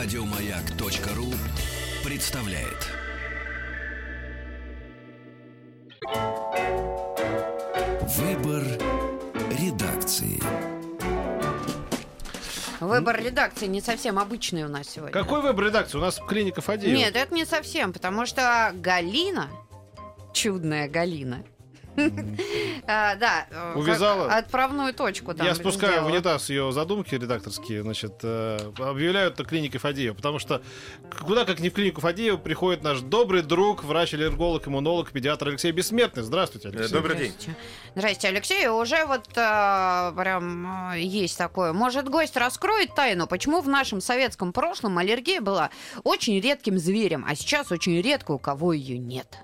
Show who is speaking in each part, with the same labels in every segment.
Speaker 1: Радиомаяк.ру представляет. Выбор редакции.
Speaker 2: Выбор редакции не совсем обычный у нас сегодня.
Speaker 3: Какой выбор редакции? У нас клиника Фадеева.
Speaker 2: Нет, это не совсем, потому что Галина, чудная Галина, да, э,
Speaker 3: Увязала?
Speaker 2: отправную точку
Speaker 3: Я спускаю в унитаз ее задумки редакторские, значит, э, объявляют это клиникой Фадеева, потому что куда как не в клинику Фадеева приходит наш добрый друг, врач-аллерголог, иммунолог, педиатр Алексей Бессмертный. Здравствуйте, Алексей.
Speaker 4: Добрый день.
Speaker 2: Здрасте. Здрасте, Алексей. Уже вот э, прям э, есть такое. Может, гость раскроет тайну, почему в нашем советском прошлом аллергия была очень редким зверем, а сейчас очень редко у кого ее нет.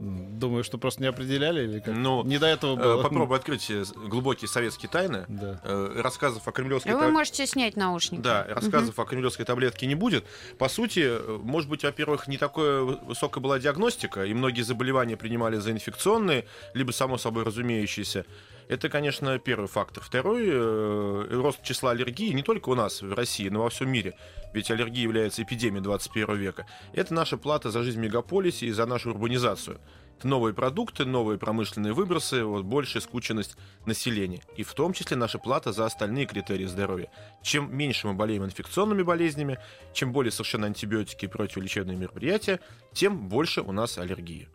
Speaker 3: Думаю, что просто не определяли или как?
Speaker 4: Ну,
Speaker 3: не до этого
Speaker 4: Э,
Speaker 3: было.
Speaker 4: Попробуй открыть э, глубокие советские тайны.
Speaker 3: Да.
Speaker 4: Э, Рассказов о кремлевской
Speaker 2: Вы
Speaker 4: та-
Speaker 2: можете снять наушники.
Speaker 4: Да, рассказов о кремлевской таблетке не будет. По сути, может быть, во-первых, не такая высокая была диагностика, и многие заболевания принимали за инфекционные, либо само собой разумеющиеся. Это, конечно, первый фактор. Второй э, рост числа аллергии не только у нас в России, но во всем мире. Ведь аллергия является эпидемией 21 века. Это наша плата за жизнь в мегаполисе и за нашу урбанизацию. Это новые продукты, новые промышленные выбросы, вот большая скученность населения. И в том числе наша плата за остальные критерии здоровья. Чем меньше мы болеем инфекционными болезнями, чем более совершенно антибиотики и противолечебные мероприятия, тем больше у нас аллергии.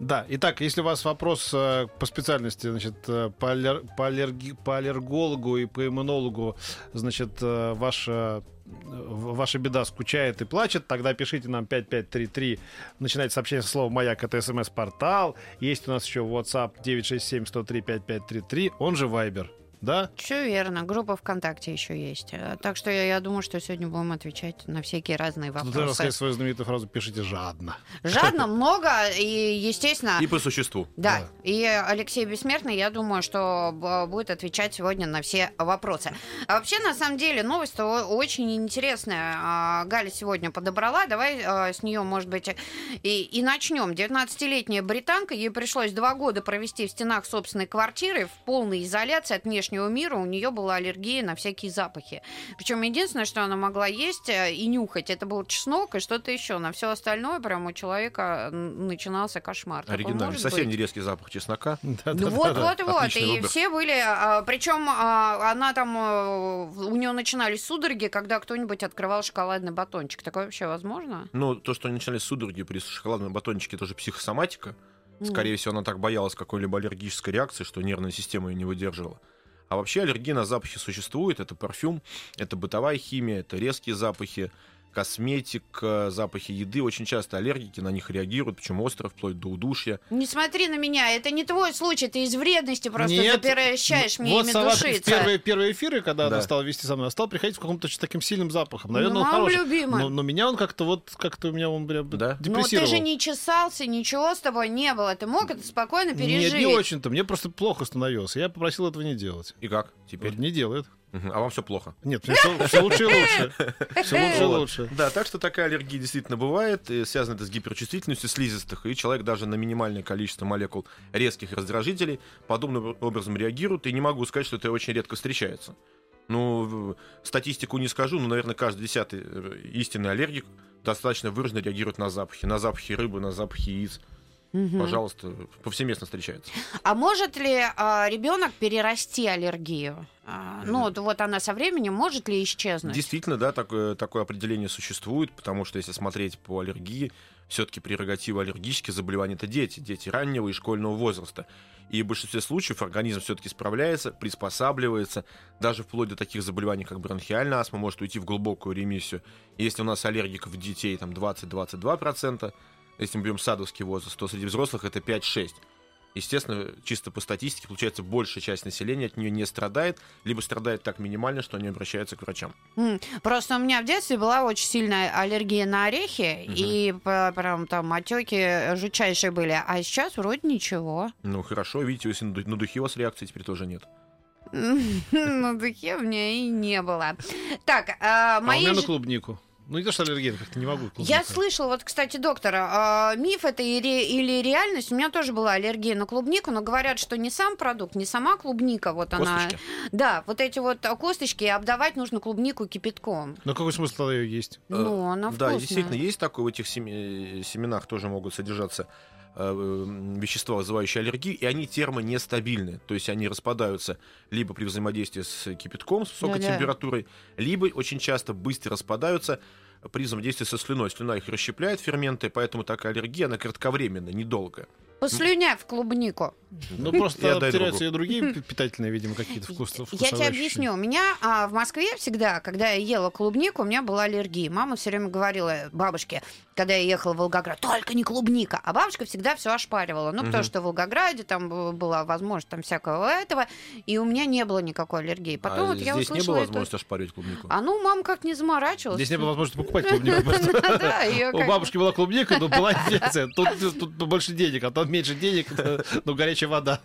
Speaker 3: Да, итак, если у вас вопрос э, по специальности, значит, э, по, аллер- по, аллерги- по аллергологу и по иммунологу, значит, э, ваша ваша беда скучает и плачет, тогда пишите нам 5533, начинайте сообщение со слова «Маяк», это смс-портал. Есть у нас еще WhatsApp 967-103-5533, он же Viber. Да?
Speaker 2: Все верно. Группа ВКонтакте еще есть. Э, Так что я, я думаю, что сегодня будем отвечать на всякие разные
Speaker 3: Тут нужно
Speaker 2: вопросы.
Speaker 3: сказать свою знаменитую фразу «пишите жадно».
Speaker 2: Жадно, много и, естественно...
Speaker 4: И по существу.
Speaker 2: Да.
Speaker 3: Да.
Speaker 2: и Алексей Бессмертный, я думаю, что б- будет отвечать сегодня на все вопросы. А вообще, на самом деле, новость очень интересная. А, Галя сегодня подобрала. Давай а, с нее, может быть, и, и начнем. 19-летняя британка, ей пришлось два года провести в стенах собственной квартиры в полной изоляции от внешнего мира. У нее была аллергия на всякие запахи. Причем единственное, что она могла есть э, и нюхать, это был чеснок и что-то еще. На все остальное прям у человека начинался кошмар.
Speaker 4: Оригинальный. Совсем не резкий запах чеснока.
Speaker 2: Ну вот, вот, вот.
Speaker 4: Отличный
Speaker 2: И все были. Причем она там, э, у нее начинались судороги, когда кто-нибудь открывал шоколадный батончик. Такое вообще возможно?
Speaker 4: Ну, то, что начинались судороги при шоколадном батончике, тоже психосоматика. Скорее всего, она так боялась какой-либо аллергической реакции, что нервная система ее не выдерживала. А вообще аллергия на запахи существует. Это парфюм, это бытовая химия, это резкие запахи, косметика, запахи еды. Очень часто аллергики на них реагируют, причем остро, вплоть до удушья.
Speaker 2: Не смотри на меня, это не твой случай, ты из вредности просто
Speaker 3: Нет,
Speaker 2: запрещаешь мне
Speaker 3: вот
Speaker 2: ими
Speaker 3: Салат
Speaker 2: душиться.
Speaker 3: первые, первые эфиры, когда она
Speaker 4: Да.
Speaker 3: стала вести со мной, она стала приходить с каким-то таким сильным запахом. Наверное,
Speaker 2: Ну,
Speaker 3: он хороший.
Speaker 2: любимая.
Speaker 3: Но, но меня он как-то вот, как-то у меня он прям
Speaker 4: Да?
Speaker 2: Но ты
Speaker 3: депрессировал.
Speaker 2: же не чесался, ничего с тобой не было. Ты мог это спокойно пережить.
Speaker 3: Нет, не очень-то. Мне просто плохо становилось. Я попросил этого не делать.
Speaker 4: И как теперь?
Speaker 3: Вот Не делает.
Speaker 4: А вам все плохо?
Speaker 3: Нет, все, лучше и лучше. Все лучше и лучше.
Speaker 4: Да, так что такая аллергия действительно бывает. И связано это с гиперчувствительностью слизистых. И человек даже на минимальное количество молекул резких раздражителей подобным образом реагирует. И не могу сказать, что это очень редко встречается. Ну, статистику не скажу, но, наверное, каждый десятый э, истинный аллергик достаточно выраженно реагирует на запахи. На запахи рыбы, на запахи яиц.
Speaker 2: Мгм.
Speaker 4: Пожалуйста, повсеместно встречается.
Speaker 2: А может ли ребенок перерасти аллергию? А, ну, вот- вот она со временем может ли исчезнуть?
Speaker 4: Действительно, да, такое, такое определение существует, потому что если смотреть по аллергии, все-таки прерогатива аллергических заболеваний это дети, дети раннего и школьного возраста. И в большинстве случаев организм все-таки справляется, приспосабливается, даже вплоть до таких заболеваний, как бронхиальная астма, может уйти в глубокую ремиссию. Если у нас аллергиков детей там 20-22%, если мы берем садовский возраст, то среди взрослых это 5-6. Естественно, чисто по статистике, получается, большая часть населения от нее не страдает, либо страдает так минимально, что они обращаются к врачам.
Speaker 2: Просто у меня в детстве была очень сильная аллергия на орехи,
Speaker 4: Мгм.
Speaker 2: и прям там отеки жутчайшие были. А сейчас вроде ничего.
Speaker 4: Ну хорошо, видите, если на ду- на духе у вас реакции теперь тоже нет.
Speaker 2: На духе у меня и не было. Так, а,
Speaker 3: А у
Speaker 2: мои
Speaker 3: меня на клубнику. Ну, не то, что аллерген, как-то не могу.
Speaker 2: Я
Speaker 3: клубника.
Speaker 2: слышала, вот, кстати, доктора, а, миф это или, или реальность. У меня тоже была аллергия на клубнику, но говорят, что не сам продукт, не сама клубника, вот она.
Speaker 4: Косточки.
Speaker 2: Да, вот эти вот косточки, обдавать нужно клубнику кипятком.
Speaker 3: Но какой смысл тогда ее есть?
Speaker 2: Ну, она
Speaker 4: Э, Да,
Speaker 2: вкусная.
Speaker 4: действительно, есть такое, в этих семи- семенах тоже могут содержаться э, вещества, вызывающие аллергию, и они термонестабильны. То есть они распадаются либо при взаимодействии с кипятком, с высокой
Speaker 2: Да-да.
Speaker 4: температурой, либо очень часто быстро распадаются при взаимодействии со слюной. Слюна их расщепляет, ферменты, поэтому такая аллергия, она кратковременная, недолгая.
Speaker 2: Послюнявь в клубнику.
Speaker 3: Ну,
Speaker 4: Я
Speaker 3: просто теряются и другие пи- питательные, видимо, какие-то вкус,
Speaker 2: Я тебе объясню. У меня а, в Москве всегда, когда я ела клубнику, у меня была аллергия. Мама все время говорила бабушке, когда я ехала в Волгоград, только не клубника. А бабушка всегда все ошпаривала. Ну, потому
Speaker 4: Мгм.
Speaker 2: что в Волгограде там была возможность там всякого этого, и у меня не было никакой аллергии. Потом
Speaker 4: а
Speaker 2: вот я
Speaker 4: здесь не
Speaker 2: услышала
Speaker 4: было
Speaker 2: эту-
Speaker 4: возможности ошпаривать клубнику?
Speaker 2: А ну, мама как не заморачивалась.
Speaker 3: Здесь не было возможности покупать клубнику. У бабушки была клубника, но была инфекция. Тут, тут больше денег, а там меньше денег, но горячая вода.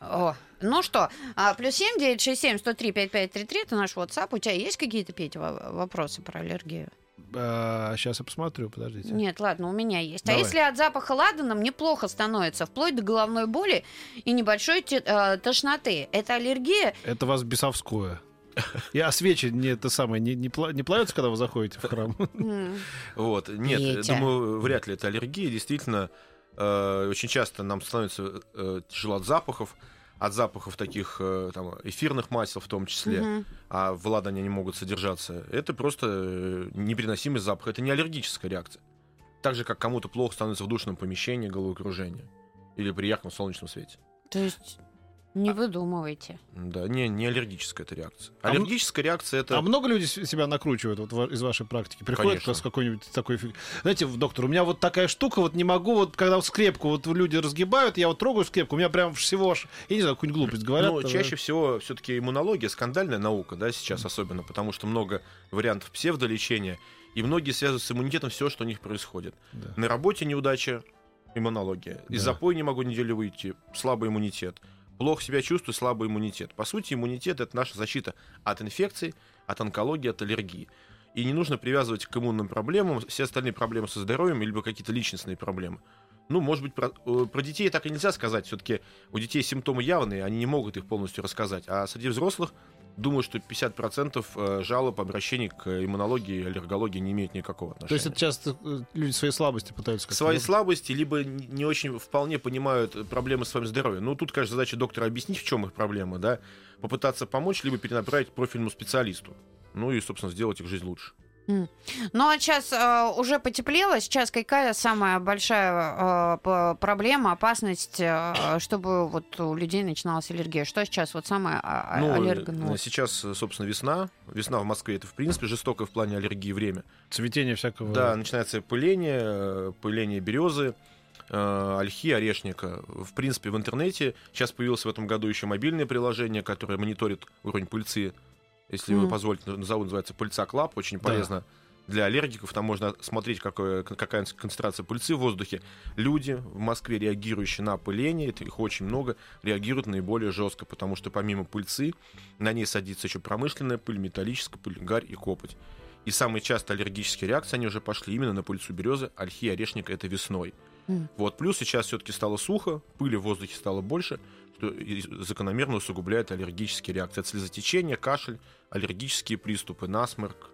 Speaker 2: О, ну что, а, плюс семь девять шесть семь сто три пять пять три три это наш WhatsApp. У тебя есть какие-то, Петя, во- вопросы про аллергию?
Speaker 3: Сейчас я посмотрю, подождите.
Speaker 2: Нет, ладно, у меня есть.
Speaker 3: Давай.
Speaker 2: А если от запаха ладана мне плохо становится, вплоть до головной боли и небольшой те- э, тошноты, это аллергия?
Speaker 3: Это у вас бесовское. И а свечи не это самое не, не, пла- не плавятся, когда вы заходите в храм?
Speaker 4: Вот, нет, думаю, вряд ли это аллергия. Действительно, очень часто нам становится э, тяжело от запахов, от запахов таких э, там, эфирных масел в том числе, а в ладане они могут содержаться. Это просто э, непереносимый запах, это не аллергическая реакция. Так же, как кому-то плохо становится в душном помещении головокружение или при ярком солнечном свете.
Speaker 2: То есть не выдумывайте.
Speaker 4: Да, не, не аллергическая это реакция.
Speaker 3: А
Speaker 4: Аллергическая реакция это...
Speaker 3: А много людей себя накручивают вот, из вашей практики? Приходят
Speaker 4: Конечно.
Speaker 3: с какой-нибудь такой... фиг- Знаете, доктор, у меня вот такая штука, вот не могу, вот когда вот скрепку вот люди разгибают, я вот трогаю скрепку, у меня прям всего аж, я не знаю, какую-нибудь глупость говорят.
Speaker 4: Ну,
Speaker 3: э,
Speaker 4: чаще всего все-таки иммунология скандальная наука, да, сейчас особенно, потому что много вариантов псевдолечения, и многие связывают с иммунитетом все, что у них происходит.
Speaker 3: да.
Speaker 4: На работе неудача, иммунология. Из
Speaker 3: Да.
Speaker 4: запоя не могу неделю выйти, слабый иммунитет. Плохо себя чувствую, слабый иммунитет. По сути, иммунитет это наша защита от инфекций, от онкологии, от аллергии. И не нужно привязывать к иммунным проблемам все остальные проблемы со здоровьем, либо какие-то личностные проблемы. Ну, может быть, про, э, про детей так и нельзя сказать. Все-таки у детей симптомы явные, они не могут их полностью рассказать. А среди взрослых, думаю, что 50% э, жалоб, обращений к иммунологии и аллергологии не имеют никакого отношения.
Speaker 3: То есть это часто э, люди свои слабости пытаются... как-то
Speaker 4: Свои
Speaker 3: вот-
Speaker 4: слабости, либо не очень вполне понимают проблемы с своим здоровьем. Ну, тут, конечно, задача доктора объяснить, в чем их проблема, да, попытаться помочь, либо перенаправить к профильному специалисту. Ну и, собственно, сделать их жизнь лучше.
Speaker 2: Ну а сейчас э, уже потеплело. Сейчас какая самая большая э, проблема, опасность, э, чтобы вот у людей начиналась аллергия? Что сейчас вот самое а- а-
Speaker 4: Ну,
Speaker 2: аллерген-
Speaker 4: э, сейчас, э, собственно, весна. Весна в Москве это, в принципе, жестокое в плане аллергии время.
Speaker 3: Цветение всякого...
Speaker 4: Да, начинается пыление, э, пыление березы, э, ольхи, орешника. В принципе, в интернете сейчас появилось в этом году еще мобильное приложение, которое мониторит уровень пыльцы. Если вы
Speaker 2: Мгм.
Speaker 4: позволите, назову, называется Пыльца Club. Очень
Speaker 3: Да.
Speaker 4: полезно для аллергиков. Там можно смотреть, какое, какая концентрация пыльцы в воздухе. Люди в Москве, реагирующие на пыление, это их очень много, реагируют наиболее жестко, потому что помимо пыльцы на ней садится еще промышленная пыль, металлическая пыль, гарь и копоть. И самые часто аллергические реакции, они уже пошли именно на пыльцу березы, ольхи, орешника, это весной.
Speaker 2: Мгм.
Speaker 4: Вот, плюс сейчас все-таки стало сухо, пыли в воздухе стало больше, и закономерно усугубляет аллергические реакции. Это слезотечение, кашель, аллергические приступы, насморк.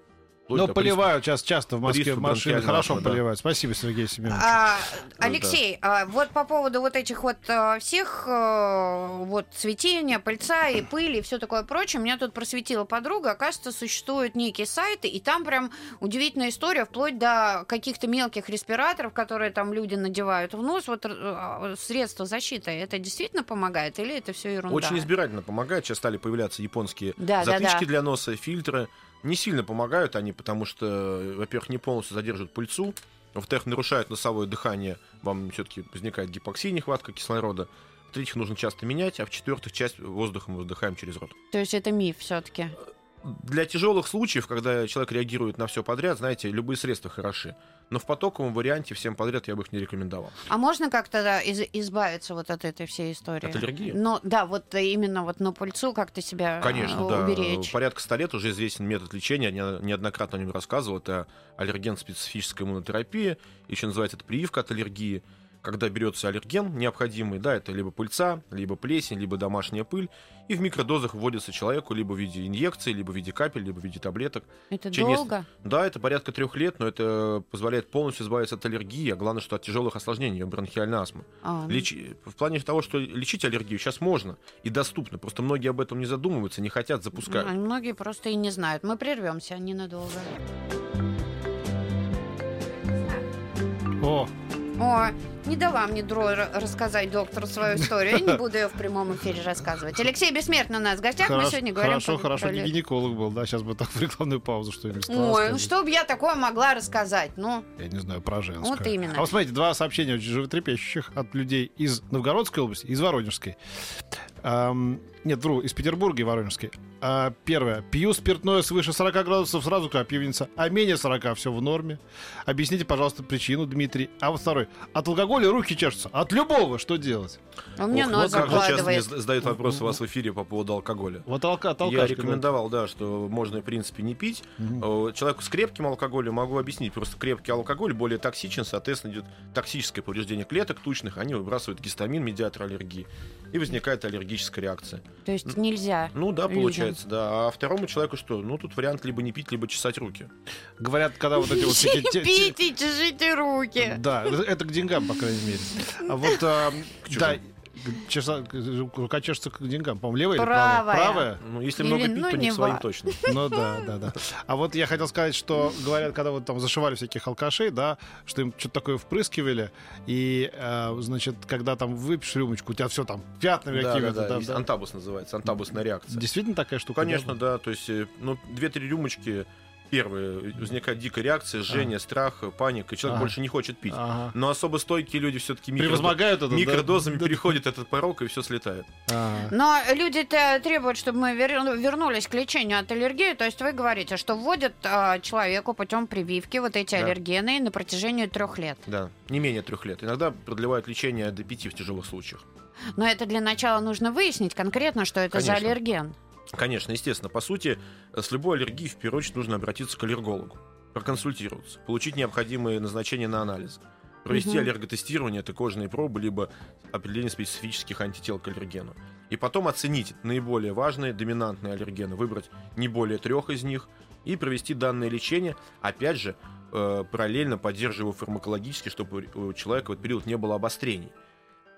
Speaker 3: Но поливают сейчас часто в Москве
Speaker 4: приступ
Speaker 3: машины, хорошо
Speaker 4: да.
Speaker 3: поливают. Спасибо, Сергей Семенович.
Speaker 2: А, Алексей, а, вот по поводу вот этих вот а, всех а, вот цветения, пыльца и пыли и все такое прочее, меня тут просветила подруга. Оказывается, существуют некие сайты, и там прям удивительная история, вплоть до каких-то мелких респираторов, которые там люди надевают в нос. Вот а, средства защиты, это действительно помогает или это все ерунда?
Speaker 4: Очень избирательно помогает. Сейчас стали появляться японские
Speaker 2: Да, да,
Speaker 4: затычки
Speaker 2: да.
Speaker 4: для носа, фильтры. Не сильно помогают они, потому что, во-первых, не полностью задерживают пыльцу, во-вторых, нарушают носовое дыхание, вам все-таки возникает гипоксия, нехватка кислорода. В-третьих, нужно часто менять, а в-четвертых, часть воздуха мы вдыхаем через рот.
Speaker 2: То есть это миф все-таки.
Speaker 4: Для тяжелых случаев, когда человек реагирует на все подряд, знаете, любые средства хороши. Но в потоковом варианте всем подряд я бы их не рекомендовал.
Speaker 2: А можно как-то да, из- избавиться вот от этой всей истории?
Speaker 4: От аллергии?
Speaker 2: Ну, да, вот именно вот на пыльцу как-то себя
Speaker 4: Конечно,
Speaker 2: э,
Speaker 4: да.
Speaker 2: уберечь.
Speaker 4: Порядка 100 лет уже известен метод лечения, я не- неоднократно о нем рассказывал. Это аллерген-специфическая иммунотерапия, еще называется это прививка от аллергии. Когда берется аллерген необходимый, да, это либо пыльца, либо плесень, либо домашняя пыль, и в микродозах вводится человеку либо в виде инъекций, либо в виде капель, либо в виде таблеток.
Speaker 2: Это
Speaker 4: Через-
Speaker 2: долго?
Speaker 4: Да, это порядка трех лет, но это позволяет полностью избавиться от аллергии, а главное, что от тяжелых осложнений, бронхиальной астмы.
Speaker 2: А, ну,
Speaker 4: Лечи- В плане того, что лечить аллергию сейчас можно и доступно, просто многие об этом не задумываются, не хотят, запускают.
Speaker 2: ну, Многие просто и не знают. Мы прервемся ненадолго.
Speaker 3: О,
Speaker 2: О, не дала мне Дро рассказать доктору свою историю. Я не буду ее в прямом эфире рассказывать. Алексей Бессмертный у нас в гостях. Мы
Speaker 3: хорошо,
Speaker 2: сегодня говорим
Speaker 3: хорошо,
Speaker 2: про-
Speaker 3: хорошо, не гинеколог был, да, сейчас бы так в рекламную паузу что-нибудь
Speaker 2: Ой, ну что бы я такое могла рассказать? Ну,
Speaker 3: Я не знаю, про женское.
Speaker 2: Вот именно.
Speaker 3: А вот смотрите, два сообщения очень животрепещущих от людей из Новгородской области, из Воронежской. Ам, нет, вру, из Петербурга и Воронежской. А, первое. Пью спиртное свыше 40 градусов, сразу как пьяница. А менее 40 все в норме. Объясните, пожалуйста, причину, Дмитрий. А вот второй. От алкоголя руки чешутся. От любого что делать?
Speaker 2: у меня
Speaker 4: Ох,
Speaker 2: нос
Speaker 4: вот как же часто мне задают вопрос у вас в эфире по поводу алкоголя.
Speaker 3: Вот алка, от
Speaker 4: Я рекомендовал, да, что можно, в принципе, не пить. Э, Человеку с крепким алкоголем могу объяснить. Просто крепкий алкоголь более токсичен, соответственно, идет токсическое повреждение клеток тучных, они выбрасывают гистамин, медиатор аллергии, и возникает аллергическая реакция.
Speaker 2: То есть нельзя.
Speaker 4: Ну да,
Speaker 2: Людям.
Speaker 4: получается, да. А второму человеку что? Ну, тут вариант либо не пить, либо чесать руки.
Speaker 3: Говорят, когда вот эти вот... всякие те- те-
Speaker 2: Пейте, чешите руки.
Speaker 3: Да, это к деньгам, по крайней мере. А вот, а, да, чеса- рука чешется к деньгам. По-моему, левая или
Speaker 2: Правая.
Speaker 3: правая? Правая?
Speaker 4: Ну, если
Speaker 2: Или,
Speaker 4: много пить,
Speaker 2: ну,
Speaker 4: то не
Speaker 2: не
Speaker 4: к своим точно.
Speaker 3: Ну да, да, да. А вот я хотел сказать, что говорят, когда вот там зашивали всяких алкашей, да, что им что-то такое впрыскивали, и, э, значит, когда там выпьешь рюмочку, у тебя все там пятнами
Speaker 4: Да, да,
Speaker 3: какими-то.
Speaker 4: да,
Speaker 3: да, да.
Speaker 4: Антабус называется, антабусная реакция.
Speaker 3: Действительно такая штука?
Speaker 4: Конечно,
Speaker 3: да?
Speaker 4: да. То есть, э, ну, две-три рюмочки, первые, возникает дикая реакция, жжение, страх, паника, и человек
Speaker 3: Ага.
Speaker 4: больше не хочет пить.
Speaker 3: Ага.
Speaker 4: Но особо стойкие люди все-таки
Speaker 3: Превозмогают это, да?
Speaker 4: микродозами
Speaker 3: Да.
Speaker 4: переходят этот порог, и все слетает.
Speaker 3: Ага.
Speaker 2: Но люди-то требуют, чтобы мы вер- вернулись к лечению от аллергии. То есть вы говорите, что вводят а, человеку путем прививки вот эти
Speaker 4: Да.
Speaker 2: аллергены на протяжении трех лет.
Speaker 4: Да, не менее трех лет. Иногда продлевают лечение до пяти в тяжелых случаях.
Speaker 2: Но это для начала нужно выяснить конкретно, что это за
Speaker 4: Конечно.
Speaker 2: аллерген.
Speaker 4: Конечно, естественно. По сути, с любой аллергией в первую очередь нужно обратиться к аллергологу, проконсультироваться, получить необходимые назначения на анализ, провести
Speaker 2: Мгм.
Speaker 4: аллерготестирование, это кожные пробы, либо определение специфических антител к аллергену. И потом оценить наиболее важные доминантные аллергены, выбрать не более трех из них и провести данное лечение, опять же, э, параллельно поддерживая фармакологически, чтобы у человека в этот период не было обострений.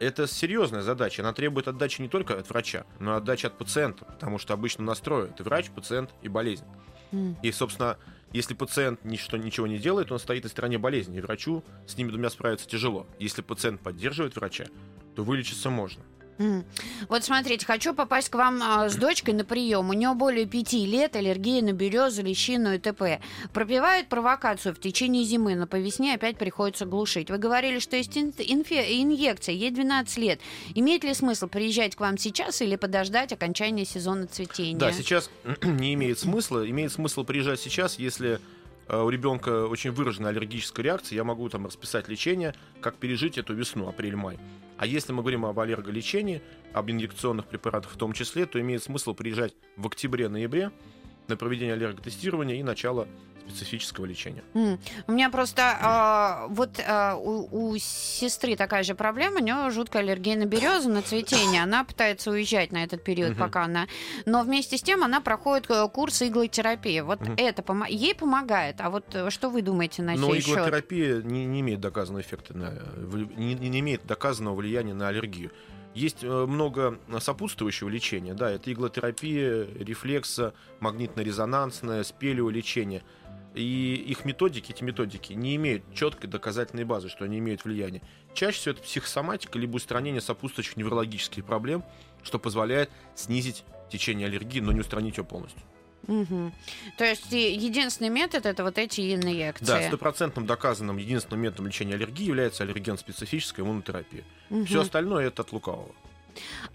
Speaker 4: Это серьезная задача. Она требует отдачи не только от врача, но и отдачи от пациента, потому что обычно настрой это врач, пациент и болезнь.
Speaker 2: М.
Speaker 4: И, собственно, если пациент ничто, ничего не делает, он стоит на стороне болезни, и врачу с ними двумя справиться тяжело. Если пациент поддерживает врача, то вылечиться можно.
Speaker 2: Вот смотрите, хочу попасть к вам а, с дочкой на прием. У нее более пяти лет аллергия на березу, лещину и т.п. Пропивает провокацию в течение зимы, но по весне опять приходится глушить. Вы говорили, что есть ин- инфе- инъекция, ей 12 лет. Имеет ли смысл приезжать к вам сейчас или подождать окончания сезона цветения?
Speaker 4: Да, сейчас не имеет смысла. Имеет смысл приезжать сейчас, если у ребенка очень выраженная аллергическая реакция, я могу там расписать лечение, как пережить эту весну, апрель-май. А если мы говорим об аллерголечении, об инъекционных препаратах в том числе, то имеет смысл приезжать в октябре-ноябре на проведение аллерготестирования и начало специфического лечения.
Speaker 2: М. У меня просто а, вот а, у, у сестры такая же проблема, у нее жуткая аллергия на березу, на цветение. Она пытается уезжать на этот период,
Speaker 4: Мгм.
Speaker 2: пока она. Но вместе с тем она проходит э, курс иглотерапии. Вот
Speaker 4: Мгм.
Speaker 2: это помо- ей помогает. А вот э, что вы думаете на
Speaker 4: Но
Speaker 2: сей счет?
Speaker 4: иглотерапия не, не имеет доказанного эффекта, на, вли- не, не имеет доказанного влияния на аллергию. Есть э, много сопутствующего лечения, да, это иглотерапия, рефлекса, магнитно-резонансное, спелеолечение. И их методики, эти методики, не имеют четкой доказательной базы, что они имеют влияние. Чаще всего это психосоматика, либо устранение сопутствующих неврологических проблем, что позволяет снизить течение аллергии, но не устранить ее полностью.
Speaker 2: Мгм. То есть единственный метод это вот эти инъекции.
Speaker 4: Да, стопроцентным доказанным единственным методом лечения аллергии является аллерген-специфическая иммунотерапия.
Speaker 2: Мгм.
Speaker 4: Все остальное это от лукавого.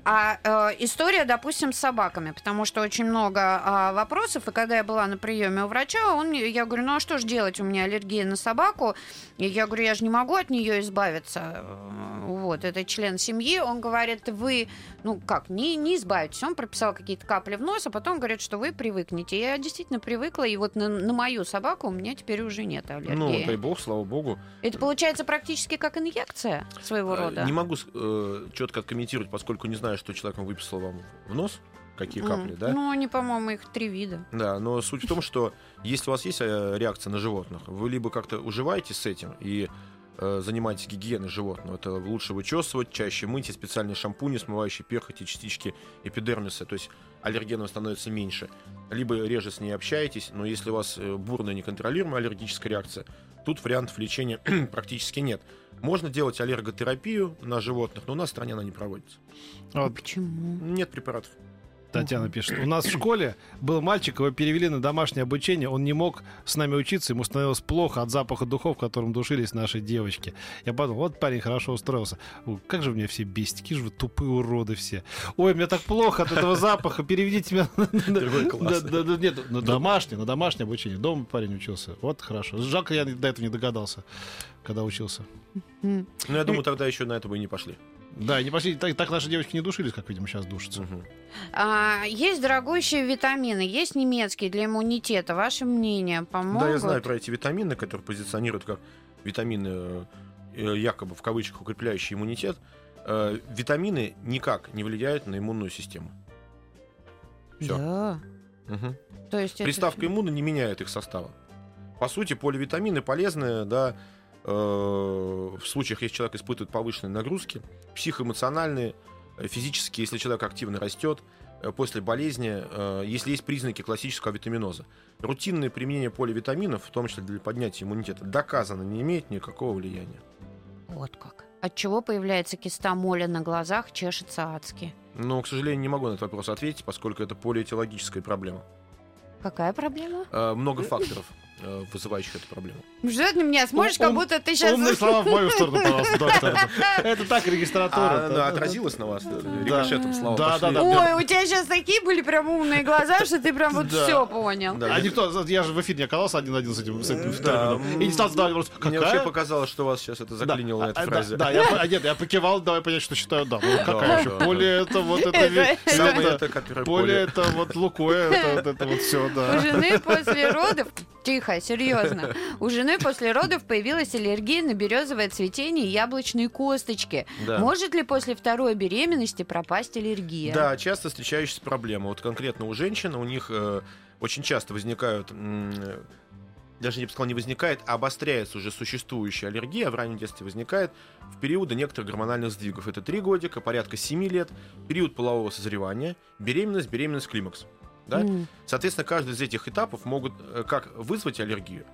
Speaker 2: А э, история, допустим, с собаками, потому что очень много а, вопросов, и когда я была на приеме у врача, он я говорю, ну а что же делать, у меня аллергия на собаку, и я говорю, я же не могу от нее избавиться, Э, вот, это член семьи, он говорит, вы, ну как, не, не избавитесь, он прописал какие-то капли в нос, а потом говорит, что вы привыкнете, я действительно привыкла, и вот на, на мою собаку у меня теперь уже нет аллергии.
Speaker 4: Ну, дай бог, слава богу.
Speaker 2: Это получается практически как инъекция своего
Speaker 4: Э,
Speaker 2: рода.
Speaker 4: Не могу э, четко откомментировать, поскольку не знаю, что человек выписал вам в нос, какие капли, да?
Speaker 2: Ну, они, по-моему, их три вида.
Speaker 4: Да, но суть в том, что если у вас есть э, реакция на животных, вы либо как-то уживаетесь с этим и э, занимаетесь гигиеной животного. Это лучше вычесывать, чаще мыть, и специальные шампуни, смывающие перхоть и частички эпидермиса. То есть аллергенов становится меньше. Либо реже с ней общаетесь, но если у вас э, бурная неконтролируемая аллергическая реакция, тут вариантов лечения практически нет. Можно делать аллерготерапию на животных, но у нас в стране она не проводится.
Speaker 3: Вот
Speaker 2: Почему?
Speaker 4: Нет препаратов.
Speaker 3: Татьяна пишет. У нас в школе был мальчик, его перевели на домашнее обучение. Он не мог с нами учиться, ему становилось плохо от запаха духов, которым душились наши девочки. Я подумал, вот парень хорошо устроился. Как же меня все бесите, какие же вы тупые уроды все. Ой, мне так плохо от этого запаха, переведите меня на-
Speaker 4: Другой класс.
Speaker 3: Нет, на домашнее, на домашнее обучение. Дома парень учился. Вот хорошо. Жалко, я до этого не догадался, когда учился.
Speaker 4: Но я думаю, тогда еще на это бы и не пошли.
Speaker 3: Да, не пошли, так, так наши девочки не душились, как, видимо, сейчас душатся.
Speaker 4: Мгм.
Speaker 2: А, есть дорогущие витамины, есть немецкие для иммунитета. Ваше мнение помогут?
Speaker 4: Да, я знаю про эти витамины, которые позиционируют как витамины, э, якобы в кавычках укрепляющие иммунитет. Э, Витамины никак не влияют на иммунную систему. Всё.
Speaker 2: Да.
Speaker 4: Мгм.
Speaker 2: То есть это-
Speaker 4: Приставка иммуна не меняет их состава. По сути, поливитамины полезны, да, в случаях, если человек испытывает повышенные нагрузки, психоэмоциональные, э, физические, если человек активно растет, э, после болезни, э, если есть признаки классического витаминоза. Рутинное применение поливитаминов, в том числе для поднятия иммунитета, доказано не имеет никакого влияния.
Speaker 2: Вот как. От чего появляется киста моля на глазах, чешется адски?
Speaker 4: Но, к сожалению, не могу на этот вопрос ответить, поскольку это полиэтиологическая проблема.
Speaker 2: Какая проблема?
Speaker 4: Э, Много факторов, э, вызывающих эту проблему.
Speaker 2: Ты на меня смотришь, как будто ты сейчас...
Speaker 3: Умные слова в мою сторону, пожалуйста, доктор. Это так, регистратура.
Speaker 4: А она отразилась на вас рикошетом слова
Speaker 3: Да,
Speaker 4: пошли.
Speaker 3: да, да.
Speaker 2: Ой, у тебя сейчас такие были прям умные глаза, что ты прям вот
Speaker 3: Да.
Speaker 2: все понял.
Speaker 4: Да,
Speaker 3: А
Speaker 4: я-
Speaker 3: никто, я же в эфире не оказался один на один с этим, с этим
Speaker 4: Да,
Speaker 3: термином. И не стал задавать вопрос,
Speaker 4: Мне вообще
Speaker 3: какая?
Speaker 4: показалось, что вас сейчас это заклинило на
Speaker 3: Да,
Speaker 4: этой
Speaker 3: да,
Speaker 4: фразе.
Speaker 3: Да, а нет, я покивал, давай понять, что считаю, да. Ну, какая еще?
Speaker 4: да,
Speaker 3: Поле это вот это...
Speaker 4: Самое
Speaker 3: это-
Speaker 4: которое
Speaker 3: Поле это вот лукое, это вот это вот все,
Speaker 2: У
Speaker 3: да.
Speaker 2: жены после родов, тихо, серьезно, у жены после родов появилась аллергия на березовое цветение и яблочные косточки.
Speaker 4: Да.
Speaker 2: Может ли после второй беременности пропасть аллергия?
Speaker 4: Да, часто встречающаяся проблема. Вот конкретно у женщин, у них э, очень часто возникают, э, даже я бы сказал, не возникает, а обостряется уже существующая аллергия, в раннем детстве возникает в периоды некоторых гормональных сдвигов. Это 3 годика, порядка 7 лет, период полового созревания, беременность, беременность, климакс. Да?
Speaker 2: М.
Speaker 4: Соответственно, каждый из этих этапов могут э, как вызвать аллергию.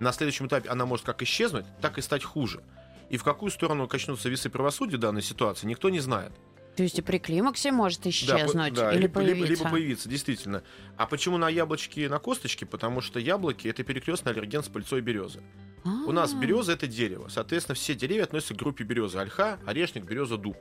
Speaker 4: На следующем этапе она может как исчезнуть, так и стать хуже. И в какую сторону качнутся весы правосудия в данной ситуации, никто не знает.
Speaker 2: То есть и при климаксе может исчезнуть
Speaker 4: да,
Speaker 2: или
Speaker 4: либо, либо-
Speaker 2: появиться?
Speaker 4: либо появиться, действительно. А почему на яблочки и на косточки? Потому что яблоки это перекрестный аллерген с пыльцой березы. У нас
Speaker 2: А.
Speaker 4: береза это дерево. Соответственно, все деревья относятся к группе березы. Ольха, орешник, береза, дуб.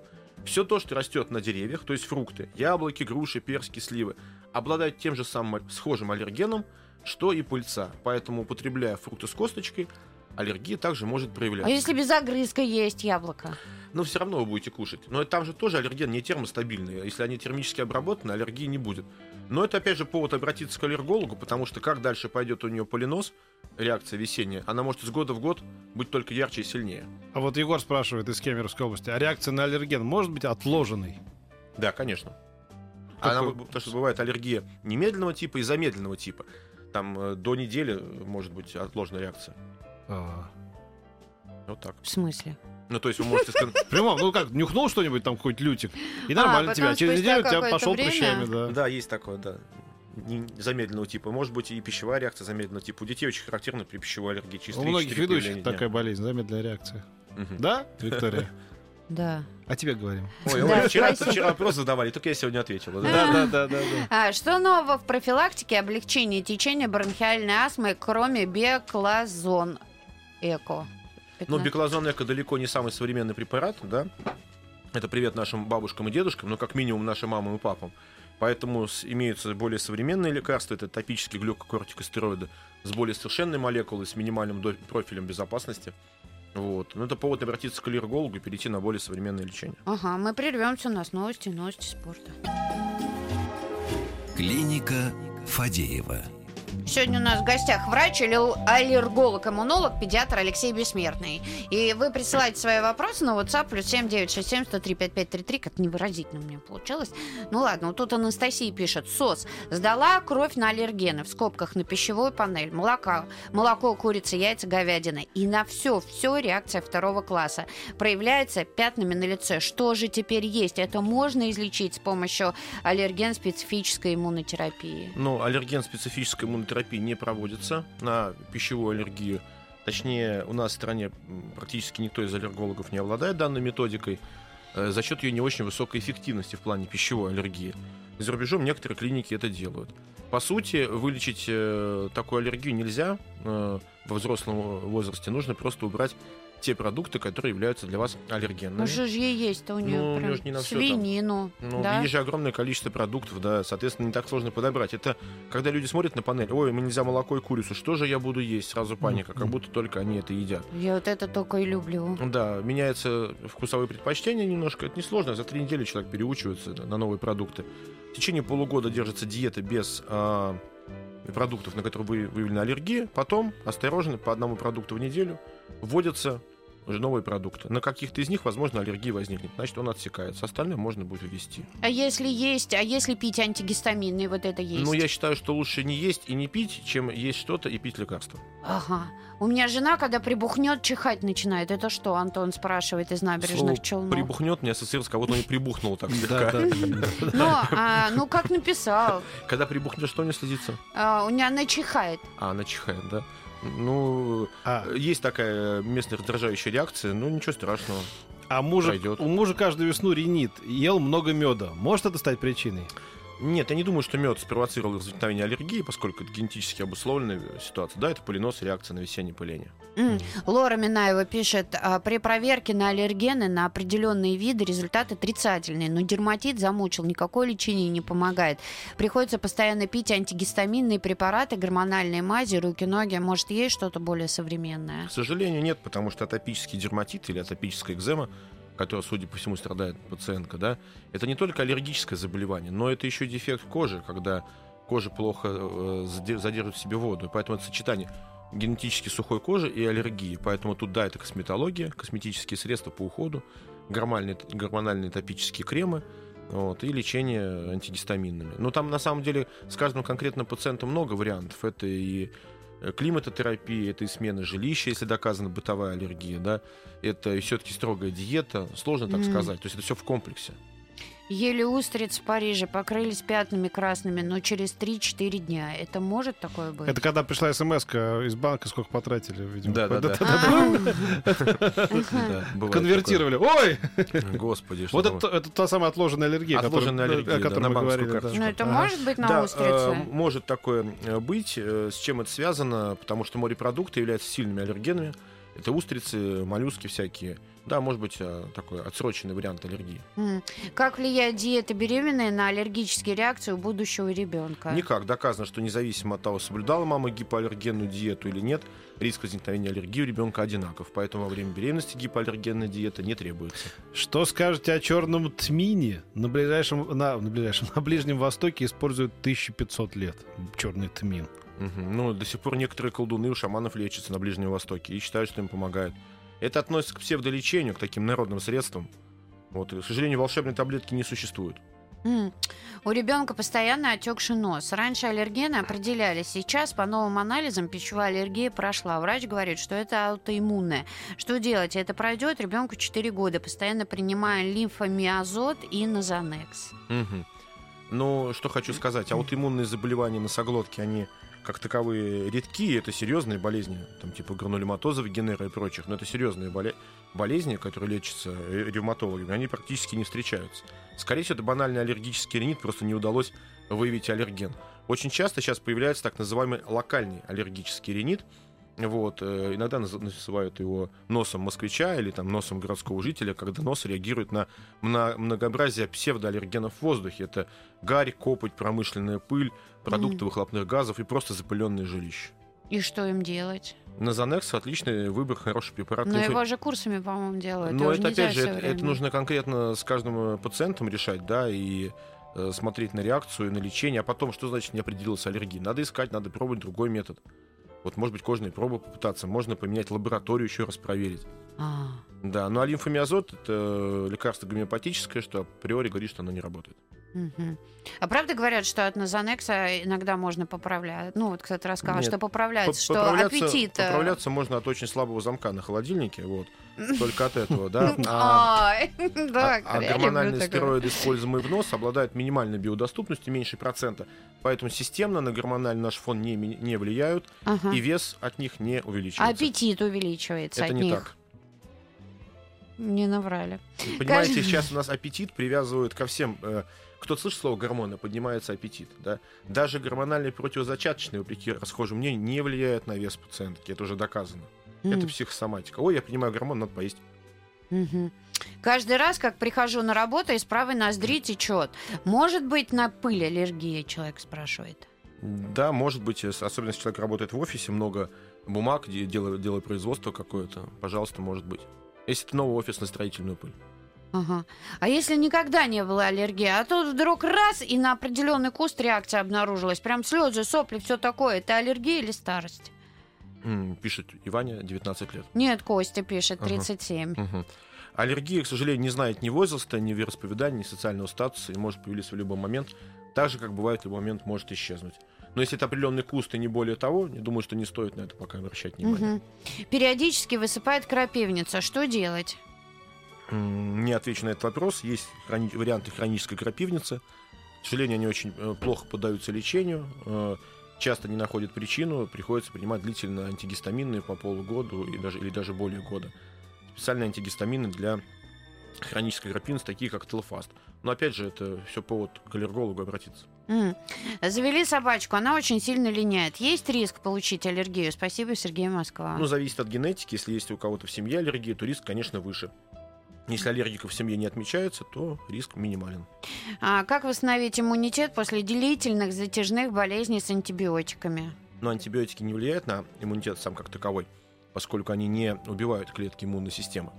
Speaker 4: Все то, что растет на деревьях, то есть фрукты, яблоки, груши, персики, сливы, обладают тем же самым схожим аллергеном, что и пыльца. Поэтому, употребляя фрукты с косточкой, аллергия также может
Speaker 2: А
Speaker 4: проявляться.
Speaker 2: если без огрызка есть яблоко?
Speaker 4: Но все равно вы будете кушать. Но там же тоже аллерген не термостабильный. Если они термически обработаны, аллергии не будет. Но это опять же повод обратиться к аллергологу, потому что как дальше пойдет у нее полинос, реакция весенняя, она может из года в год быть только ярче и сильнее.
Speaker 3: А вот Егор спрашивает из Кемеровской области, а реакция на аллерген может быть отложенной?
Speaker 4: Да, конечно. Она, потому что бывает аллергия немедленного типа и замедленного типа. Там э, до недели может быть отложенная реакция.
Speaker 3: А.
Speaker 4: Вот так.
Speaker 2: В смысле?
Speaker 4: Ну, то есть вы можете... скон-
Speaker 3: Прямо, ну как, нюхнул что-нибудь там, какой-нибудь лютик, и нормально
Speaker 2: А,
Speaker 3: тебя. Через неделю у тебя пошел
Speaker 2: время-
Speaker 3: прыщами, да.
Speaker 4: Да, есть такое, да. Не- Замедленного типа. Может быть и пищевая реакция замедленного типа. У детей очень характерна при пищевой аллергии. Через
Speaker 3: У
Speaker 4: 3-4
Speaker 3: многих ведущих такая болезнь, замедленная реакция.
Speaker 4: Мгм.
Speaker 3: Да, Виктория?
Speaker 2: Да.
Speaker 3: О тебе говорим.
Speaker 4: Ой,
Speaker 2: Да,
Speaker 4: ой, вчера, вчера вопрос задавали, только я сегодня ответила. да.
Speaker 3: Да, да, да, да.
Speaker 2: А, что нового в профилактике облегчения течения бронхиальной астмы, кроме беклазон эко?
Speaker 4: Ну,
Speaker 2: 15.
Speaker 4: беклозон эко далеко не самый современный препарат, да. Это привет нашим бабушкам и дедушкам, ну, как минимум, нашим мамам и папам. Поэтому имеются более современные лекарства, это топические глюкокортикостероиды с более совершенной молекулой, с минимальным профилем безопасности. Вот. Но это повод обратиться к аллергологу и перейти на более современное лечение.
Speaker 2: Ага, мы прервемся, у нас новости, новости спорта.
Speaker 1: Клиника Фадеева.
Speaker 2: Сегодня у нас в гостях врач, аллер- аллерголог, иммунолог, педиатр Алексей Бессмертный. И вы присылаете свои вопросы на WhatsApp плюс 7967 103 5533, как невыразительно у меня получилось. Ну ладно, вот тут Анастасия пишет. СОС. Сдала кровь на аллергены, в скобках на пищевую панель, молока, молоко, курица, яйца, говядина. И на все, все реакция второго класса. Проявляется пятнами на лице. Что же теперь есть? Это можно излечить с помощью аллерген-специфической иммунотерапии?
Speaker 4: Но аллерген специфической иммунотерапии не проводится на пищевую аллергию. Точнее, у нас в стране практически никто из аллергологов не обладает данной методикой э, за счет ее не очень высокой эффективности в плане пищевой аллергии. За рубежом некоторые клиники это делают. По сути, вылечить э, такую аллергию нельзя э, во взрослом возрасте. Нужно просто убрать те продукты, которые являются для вас аллергенными.
Speaker 2: Ну что же ей есть-то у нее
Speaker 4: Ну, у
Speaker 2: прям
Speaker 4: ж не на всё там.
Speaker 2: свинину,
Speaker 4: Ну,
Speaker 2: да?
Speaker 4: есть же огромное количество продуктов, да, соответственно, не так сложно подобрать. Это когда люди смотрят на панель, ой, мне нельзя молоко и курицу, что же я буду есть? Сразу паника, как будто только они это едят.
Speaker 2: Я вот это только и люблю.
Speaker 4: Да, меняются вкусовые предпочтения немножко, это несложно, за три недели человек переучивается на новые продукты. В течение полугода держится диета без а, продуктов, на которые вы- выявлена аллергия, потом осторожно по одному продукту в неделю вводятся уже новые продукты. На каких-то из них, возможно, аллергия возникнет. Значит, он отсекается. Остальное можно будет ввести.
Speaker 2: А если есть, а если пить антигистаминные, вот это есть?
Speaker 4: Ну, я считаю, что лучше не есть и не пить, чем есть что-то и пить лекарства.
Speaker 2: Ага. У меня жена, когда прибухнет, чихать начинает. Это что, Антон спрашивает из набережных
Speaker 4: Слово
Speaker 2: Челнов?
Speaker 4: прибухнет, мне ассоциируется, кого-то не прибухнул так слегка.
Speaker 2: Ну, а, ну, как написал.
Speaker 4: Когда прибухнет, что не следится?
Speaker 2: А, у меня она чихает.
Speaker 4: А, она чихает, да? Ну,
Speaker 3: А,
Speaker 4: есть такая местная раздражающая реакция, ну ничего страшного.
Speaker 3: а мужа, у мужа каждую весну ренит, ел много меда. Может это стать причиной?
Speaker 4: Нет, я не думаю, что мед спровоцировал возникновение аллергии, поскольку это генетически обусловленная ситуация. Да, это полинос, реакция на весеннее пыление.
Speaker 2: М. Лора Минаева пишет, а, при проверке на аллергены на определенные виды результат отрицательный, но дерматит замучил, никакое лечение не помогает. Приходится постоянно пить антигистаминные препараты, гормональные мази, руки-ноги. Может, есть что-то более современное?
Speaker 4: К сожалению, нет, потому что атопический дерматит или атопическая экзема, которая, судя по всему, страдает пациентка, да, это не только аллергическое заболевание, но это еще дефект кожи, когда кожа плохо э, заде- задерживает в себе воду. Поэтому это сочетание генетически сухой кожи и аллергии. Поэтому тут, да, это косметология, косметические средства по уходу, гормональные, гормональные топические кремы, вот, и лечение антигистаминными. Но там, на самом деле, с каждым конкретным пациентом много вариантов. Это и климатотерапия, это и смена жилища, если доказана бытовая аллергия, да, это все-таки строгая диета, сложно так
Speaker 2: Мгм.
Speaker 4: сказать, то есть это все в комплексе.
Speaker 2: Ели устриц в Париже, покрылись пятнами красными, но через 3-4 дня. Это может такое быть?
Speaker 3: Это когда пришла смс из банка, сколько потратили, видимо.
Speaker 4: Да, да, да.
Speaker 3: Конвертировали. Ой!
Speaker 4: Господи, что
Speaker 3: Вот это, та самая отложенная аллергия,
Speaker 4: Отложенная аллергия,
Speaker 3: о которой мы
Speaker 4: банковскую
Speaker 3: говорили.
Speaker 4: карточку.
Speaker 2: Ну, это может быть на
Speaker 4: Да, э,
Speaker 2: устрице?
Speaker 4: может такое э, быть. Э, С чем это связано? Потому что морепродукты являются сильными аллергенами. Это устрицы, моллюски всякие. Да, может быть, э, такой отсроченный вариант аллергии.
Speaker 2: Как влияет диета беременной на аллергические реакции у будущего ребенка?
Speaker 4: Никак. Доказано, что независимо от того, соблюдала мама гипоаллергенную диету или нет, риск возникновения аллергии у ребенка одинаков. Поэтому во время беременности гипоаллергенная диета не требуется.
Speaker 3: Что скажете о черном тмине? На ближайшем, на, на ближайшем, на Ближнем Востоке используют 1500 лет черный тмин.
Speaker 4: Мгм. Ну, до сих пор некоторые колдуны у шаманов лечатся на Ближнем Востоке и считают, что им помогает. Это относится к псевдолечению, к таким народным средствам. Вот. И, к сожалению, волшебной таблетки не существует.
Speaker 2: М. У ребенка постоянно отекший нос. Раньше аллергены определялись. Сейчас по новым анализам пищевая аллергия прошла. Врач говорит, что это аутоиммунное. Что делать? Это пройдет ребенку 4 года, постоянно принимая лимфомиазот и назонекс.
Speaker 4: Мгм. Ну, что хочу сказать, аутоиммунные заболевания носоглотки, они как таковые редки, это серьезные болезни, там типа гранулематоза, вегенера и прочих, но это серьезные боле- болезни, которые лечатся ревматологами, они практически не встречаются. Скорее всего, это банальный аллергический ринит, просто не удалось выявить аллерген. Очень часто сейчас появляется так называемый локальный аллергический ринит, Вот, э, иногда наз- называют его носом москвича или там носом городского жителя, когда нос реагирует на мно- многообразие псевдоаллергенов в воздухе. Это гарь, копоть, промышленная пыль, продукты выхлопных газов и просто запыленные жилища.
Speaker 2: И что им делать?
Speaker 4: Назанекс отличный выбор, хороший препарат.
Speaker 2: Но
Speaker 4: Инфи-
Speaker 2: его же курсами, по-моему, делают.
Speaker 4: Но это опять же, это, это нужно конкретно с каждым э, пациентом решать, да, и э, смотреть на реакцию, на лечение, а потом, что значит не определилась аллергия. Надо искать, надо пробовать другой метод. Вот, может быть, кожные пробы попытаться, можно поменять лабораторию, еще раз проверить.
Speaker 2: А,
Speaker 4: Да, ну а лимфомиазот это лекарство гомеопатическое, что априори говорит, что оно не работает.
Speaker 2: А правда говорят, что от Назанекса иногда можно поправлять? Ну, вот кто-то рассказал,
Speaker 4: Нет.
Speaker 2: что поправляется,
Speaker 4: Поп-
Speaker 2: что
Speaker 4: поправляться-
Speaker 2: аппетит... э,
Speaker 4: Поправляться можно от очень слабого замка на холодильнике, вот. Только от этого, да. А-
Speaker 2: да,
Speaker 4: а, а
Speaker 2: люблю
Speaker 4: гормональные стероиды, используемые в нос, обладают минимальной биодоступностью, меньше процента. Поэтому системно на гормональный наш фон не, влияют,
Speaker 2: Ага.
Speaker 4: и вес от них не увеличивается.
Speaker 2: Аппетит увеличивается
Speaker 4: Это
Speaker 2: от
Speaker 4: не
Speaker 2: них.
Speaker 4: так.
Speaker 2: Не наврали.
Speaker 4: Понимаете, сейчас у нас аппетит привязывают ко всем. э, Кто слышит слово гормоны, поднимается аппетит. Да? Даже гормональные противозачаточные, вопреки расхожему мнению, не влияют на вес пациентки. Это уже доказано. Это
Speaker 2: М,
Speaker 4: психосоматика. Ой, я принимаю гормон, надо поесть.
Speaker 2: мгм. Каждый раз, как прихожу на работу, из правой ноздри течет. Может быть, на пыль аллергия, человек спрашивает.
Speaker 4: Да, может быть, особенно если человек работает в офисе, много бумаг, де- дело, дело производства какое-то, пожалуйста, может быть. Если это новый офис на строительную пыль.
Speaker 2: Ага. А если никогда не было аллергии, а тут вдруг раз и на определенный куст реакция обнаружилась, прям слезы, сопли, все такое, это аллергия или старость?
Speaker 4: Пишет Иваня, 19 лет.
Speaker 2: Нет, Костя пишет,
Speaker 4: Ага.
Speaker 2: 37.
Speaker 4: Мгм. Аллергия, к сожалению, не знает ни возраста, ни вероисповедания, ни социального статуса и может появиться в любой момент. Так же, как бывает, в любой момент может исчезнуть. Но если это определенный куст и не более того, я думаю, что не стоит на это пока обращать внимание.
Speaker 2: Мгм. Периодически высыпает крапивница. Что делать?
Speaker 4: Не отвечу на этот вопрос. Есть хрони- варианты хронической крапивницы. К сожалению, они очень э, плохо поддаются лечению. э, Часто не находят причину, приходится принимать длительно антигистаминные по полугоду и даже, или даже более года. Специальные антигистамины для хронической крапивницы, такие как телфаст. Но опять же, это все повод к аллергологу обратиться.
Speaker 2: М. Завели собачку, она очень сильно линяет. Есть риск получить аллергию? Спасибо, Сергей Москва.
Speaker 4: Ну, зависит от генетики. Если есть у кого-то в семье аллергия, то риск, конечно, выше. Если аллергиков в семье не отмечается, то риск минимален.
Speaker 2: А как восстановить иммунитет после длительных затяжных болезней с антибиотиками?
Speaker 4: Но антибиотики не влияют на иммунитет сам как таковой, поскольку они не убивают клетки иммунной системы.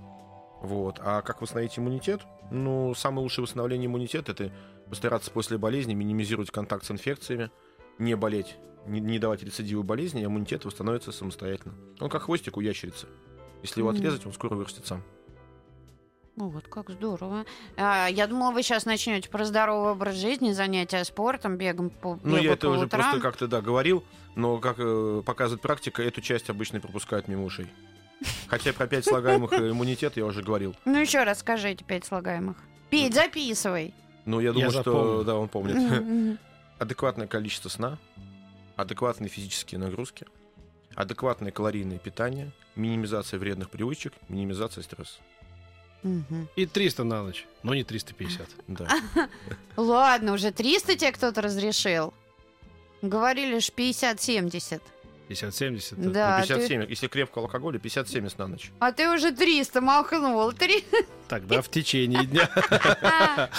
Speaker 4: Вот. А как восстановить иммунитет? Ну, самое лучшее восстановление иммунитета это постараться после болезни минимизировать контакт с инфекциями, не болеть, не, не давать рецидивы болезни, а иммунитет восстановится самостоятельно. Он как хвостик у ящерицы. Если его отрезать, он скоро вырастет сам.
Speaker 2: Ну, вот как здорово. А, я думала, вы сейчас начнете про здоровый образ жизни, занятия спортом, бегом по
Speaker 4: Ну,
Speaker 2: бегу
Speaker 4: я это
Speaker 2: по
Speaker 4: уже
Speaker 2: утрам.
Speaker 4: просто как-то, да, говорил, но, как э, показывает практика, эту часть обычно пропускают мимо ушей. Хотя про пять слагаемых э, иммунитет я уже говорил.
Speaker 2: Ну, еще раз скажите пять слагаемых. Петь, записывай.
Speaker 4: Ну, я думаю, что,
Speaker 3: запомню.
Speaker 4: да, он помнит. Адекватное количество сна, адекватные физические нагрузки, адекватное калорийное питание, минимизация вредных привычек, минимизация стресса.
Speaker 3: И 300 на ночь, но не 350.
Speaker 4: Да.
Speaker 2: Ладно, уже 300 тебе кто-то разрешил. Говорили ж 50-70.
Speaker 3: 50-70. это-
Speaker 2: Да,
Speaker 4: Ну,
Speaker 2: ты-
Speaker 4: 57, если крепкого алкоголя, 50-70 на ночь.
Speaker 2: а ты уже 300 махнул. Три-
Speaker 3: Тогда в течение дня.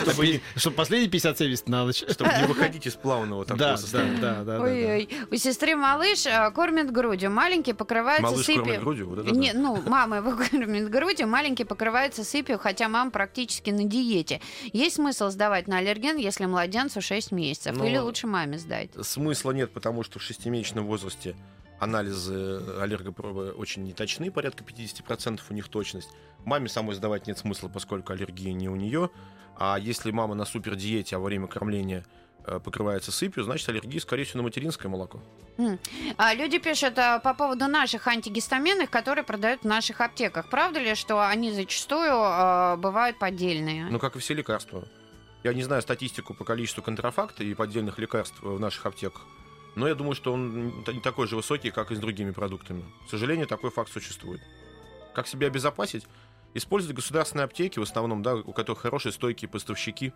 Speaker 3: Чтобы последние 50-70 на ночь.
Speaker 4: Чтобы не выходить из плавного такого
Speaker 3: Да, да,
Speaker 4: состояния.
Speaker 3: да, да, да, да.
Speaker 2: Ой-ой. У сестры малыш а, кормит грудью. Маленький покрывается
Speaker 4: Малыш
Speaker 2: сыпью.
Speaker 4: кормит грудью, вот это
Speaker 2: Не,
Speaker 4: да.
Speaker 2: ну, мама его кормит грудью, маленький покрывается сыпью, хотя мама практически на диете. Есть смысл сдавать на аллерген, если младенцу 6 месяцев?
Speaker 4: Ну,
Speaker 2: Или лучше маме сдать?
Speaker 4: Смысла нет, потому что в шестимесячном возрасте анализы аллергопробы очень неточны, порядка 50% у них точность. Маме самой сдавать нет смысла, поскольку аллергия не у нее. А если мама на супердиете, а во время кормления э, покрывается сыпью, значит аллергия, скорее всего, на материнское молоко.
Speaker 2: А люди пишут а, по поводу наших антигистаминных, которые продают в наших аптеках. Правда ли, что они зачастую а, бывают поддельные?
Speaker 4: Ну, как и все лекарства. Я не знаю статистику по количеству контрафакта и поддельных лекарств в наших аптеках, но я думаю, что он не такой же высокий, как и с другими продуктами. К сожалению, такой факт существует. Как себя обезопасить? Использовать государственные аптеки, в основном, да, у которых хорошие стойкие поставщики,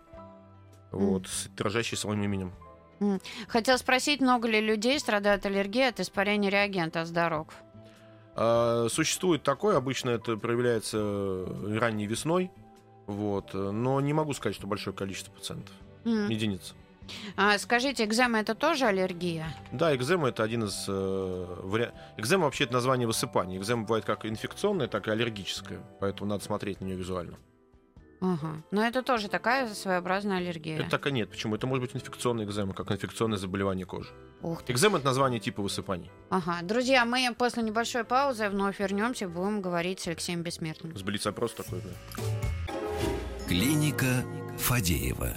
Speaker 4: вот, с- дрожащие своим именем.
Speaker 2: Хотел спросить, много ли людей страдают аллергией от испарения реагента с дорог?
Speaker 4: А, Существует такое, обычно это проявляется э, ранней весной, вот, э, но не могу сказать, что большое количество пациентов,
Speaker 2: М.
Speaker 4: единиц.
Speaker 2: А, скажите, экзема это тоже аллергия?
Speaker 4: Да, экзема это один из э, вариа- Экзема вообще это название высыпания. Экзема бывает как инфекционная, так и аллергическая, поэтому надо смотреть на нее визуально.
Speaker 2: Ага. Но это тоже такая своеобразная аллергия.
Speaker 4: Это так и нет. Почему? Это может быть инфекционная экзема, как инфекционное заболевание кожи.
Speaker 2: Ух ты.
Speaker 4: Экзема это название типа высыпаний.
Speaker 2: Ага. Друзья, мы после небольшой паузы вновь вернемся, будем говорить с Алексеем Бессмертным.
Speaker 4: С блиц-опрос такой, да.
Speaker 1: Клиника Фадеева.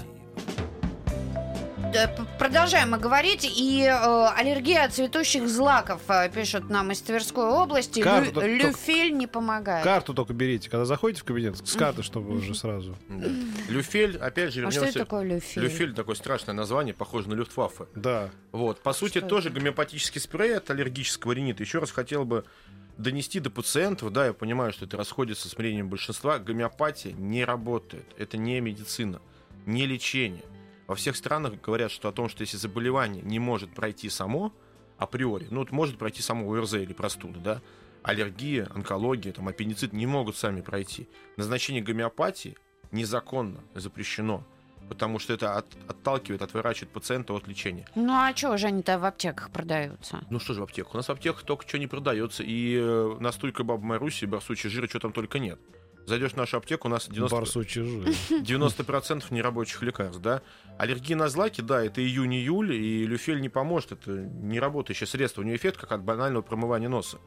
Speaker 2: П- Продолжаем мы говорить. И э, аллергия от цветущих злаков, э, пишут нам из Тверской области.
Speaker 3: Карту
Speaker 2: Лю-
Speaker 3: только-
Speaker 2: люфель не помогает.
Speaker 3: Карту только берите, когда заходите в кабинет, с карты, чтобы уже сразу.
Speaker 4: Люфель, опять же,
Speaker 2: а что это
Speaker 4: вернемся.
Speaker 2: такое люфель?
Speaker 4: Люфель такое страшное название, похоже на люфтваффе.
Speaker 3: Да.
Speaker 4: Вот. По сути,
Speaker 2: Что
Speaker 4: тоже гомеопатический спрей от аллергического ринита. Еще раз хотел бы донести до пациентов, да, я понимаю, что это расходится с мнением большинства, гомеопатия не работает. Это не медицина, не лечение. Во всех странах говорят, что о том, что если заболевание не может пройти само, априори, ну, вот может пройти само ОРЗ или простуда, да, аллергия, онкология, там, аппендицит не могут сами пройти. Назначение гомеопатии незаконно, запрещено, потому что это от- отталкивает, отворачивает пациента от лечения.
Speaker 2: Ну а что же они-то в аптеках продаются?
Speaker 4: Ну что же в аптеках? У нас в аптеках только что не продается. И э, настойка Баба Маруси, барсучий жир, что там только нет. Зайдешь в нашу аптеку, у нас 90%,
Speaker 3: Барсучий жир.
Speaker 4: 90% нерабочих лекарств, да. Аллергия на злаки, да, это июнь-июль, и люфель не поможет. Это не работающее средство. У нее эффект как от банального промывания носа.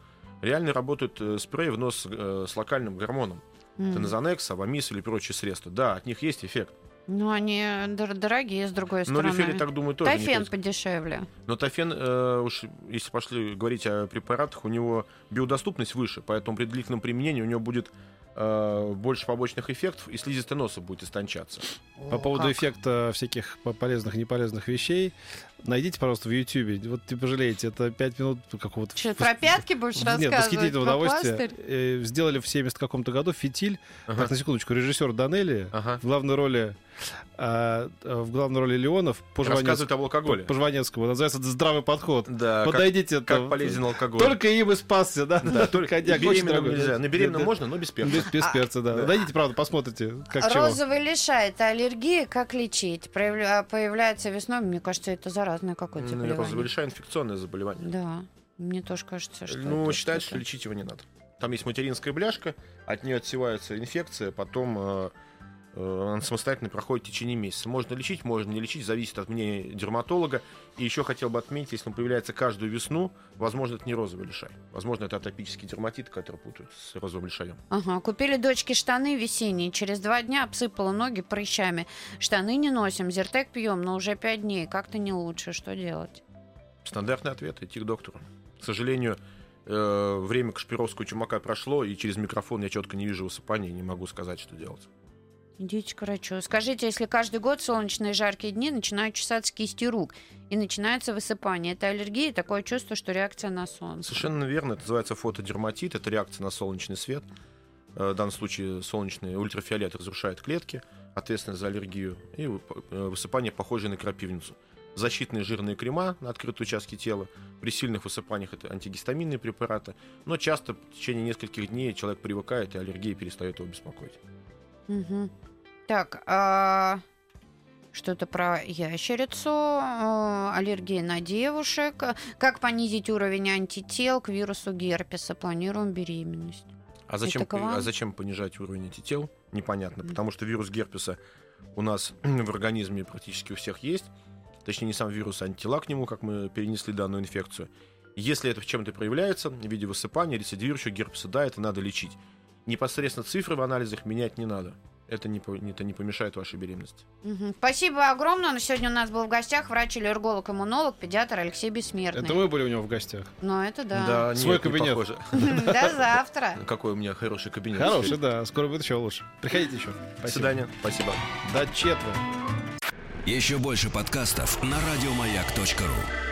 Speaker 4: Реально работают э, спреи в нос э, с локальным гормоном.
Speaker 2: М.
Speaker 4: Тенозанекс, авамис или прочие средства. Да, от них есть эффект.
Speaker 2: Ну они дор- дорогие, с другой
Speaker 4: Но
Speaker 2: стороны.
Speaker 4: люфель, я так думаю, тоже пользуется.
Speaker 2: подешевле.
Speaker 4: Но тофен, э, уж если пошли говорить о препаратах, у него биодоступность выше, поэтому при длительном применении у него будет э, больше побочных эффектов, и слизистая носа будет истончаться.
Speaker 3: По
Speaker 2: О,
Speaker 3: поводу
Speaker 2: как.
Speaker 3: эффекта всяких по- полезных и неполезных вещей, найдите, пожалуйста, в Ютьюбе. Вот не пожалеете, это 5 минут какого-то...
Speaker 2: Что, про пятки будешь
Speaker 3: Нет,
Speaker 2: рассказывать?
Speaker 3: восхитительного
Speaker 2: Про
Speaker 3: удовольствия.
Speaker 2: пластырь?
Speaker 3: Э, Сделали в 70 каком-то году фитиль.
Speaker 4: Ага.
Speaker 3: Так, на секундочку, режиссер Данелли
Speaker 4: Ага.
Speaker 3: в главной роли а, в главной роли Леонов по
Speaker 4: Рассказывает об алкоголе.
Speaker 3: по Жванецкому. Называется «Это здравый подход.
Speaker 4: Да, как,
Speaker 3: Подойдите.
Speaker 4: как
Speaker 3: там,
Speaker 4: полезен алкоголь.
Speaker 3: Только им и спасся, да?
Speaker 4: Да, только
Speaker 3: очень
Speaker 4: беременным нельзя. На беременном можно, но без перца.
Speaker 3: Без, без
Speaker 2: А,
Speaker 3: перца, да.
Speaker 4: да.
Speaker 3: Найдите, правда, посмотрите, как чего.
Speaker 2: Розовый лишай это аллергия, как лечить? Проявля- Появляется весной, мне кажется, это заразное какое-то
Speaker 4: Ну,
Speaker 2: заболевание.
Speaker 4: Розовый инфекционное заболевание.
Speaker 2: Да, мне тоже кажется, что
Speaker 4: ну, считается, что лечить его не надо. Там есть материнская бляшка, от нее отсевается инфекция, потом э, она самостоятельно проходит в течение месяца. Можно лечить, можно не лечить, зависит от мнения дерматолога. И еще хотел бы отметить, если он появляется каждую весну, возможно, это не розовый лишай. Возможно, это атопический дерматит, который путают с розовым лишаем.
Speaker 2: Ага, купили дочке штаны весенние. Через два дня обсыпала ноги прыщами. Штаны не носим, зертек пьем, но уже пять дней. Как-то не лучше. Что делать?
Speaker 4: Стандартный ответ – идти к доктору. К сожалению, э, время Кашпировского чумака прошло, и через микрофон я четко не вижу высыпания и не могу сказать, что делать.
Speaker 2: Идите к врачу. Скажите, если каждый год солнечные жаркие дни начинают чесаться кисти рук и начинается высыпание, это аллергия, такое чувство, что реакция на солнце.
Speaker 4: Совершенно верно. Это называется фотодерматит. Это реакция на солнечный свет. Э, В данном случае солнечный ультрафиолет разрушает клетки, ответственны за аллергию, и э, высыпание похожее на крапивницу. Защитные жирные крема на открытые участки тела. При сильных высыпаниях это антигистаминные препараты. Но часто в течение нескольких дней человек привыкает, и аллергия перестает его беспокоить.
Speaker 2: Мгм. Так, а, что-то про ящерицу, а, аллергия на девушек, как понизить уровень антител к вирусу герпеса, планируем беременность.
Speaker 4: А зачем, а зачем понижать уровень антител? Непонятно. Потому что вирус герпеса у нас в организме практически у всех есть. Точнее, не сам вирус, а антитела к нему, как мы перенесли данную инфекцию. Если это в чем-то проявляется, в виде высыпания, рецидивирующего герпеса, да, это надо лечить. Непосредственно цифры в анализах менять не надо. Это не, это не помешает вашей беременности.
Speaker 2: Мгм. Спасибо огромное. На Сегодня у нас был в гостях врач-аллерголог-иммунолог, педиатр Алексей Бессмертный.
Speaker 3: Это мы были у него в гостях.
Speaker 2: Ну, это да.
Speaker 3: Свой
Speaker 4: нет, не
Speaker 3: кабинет.
Speaker 4: похоже.
Speaker 2: До завтра.
Speaker 4: Какой у меня хороший кабинет.
Speaker 3: Хороший, да. Скоро будет еще лучше. Приходите еще.
Speaker 4: До свидания. Спасибо.
Speaker 3: До четверти.
Speaker 1: Еще больше подкастов на радиомаяк.ру.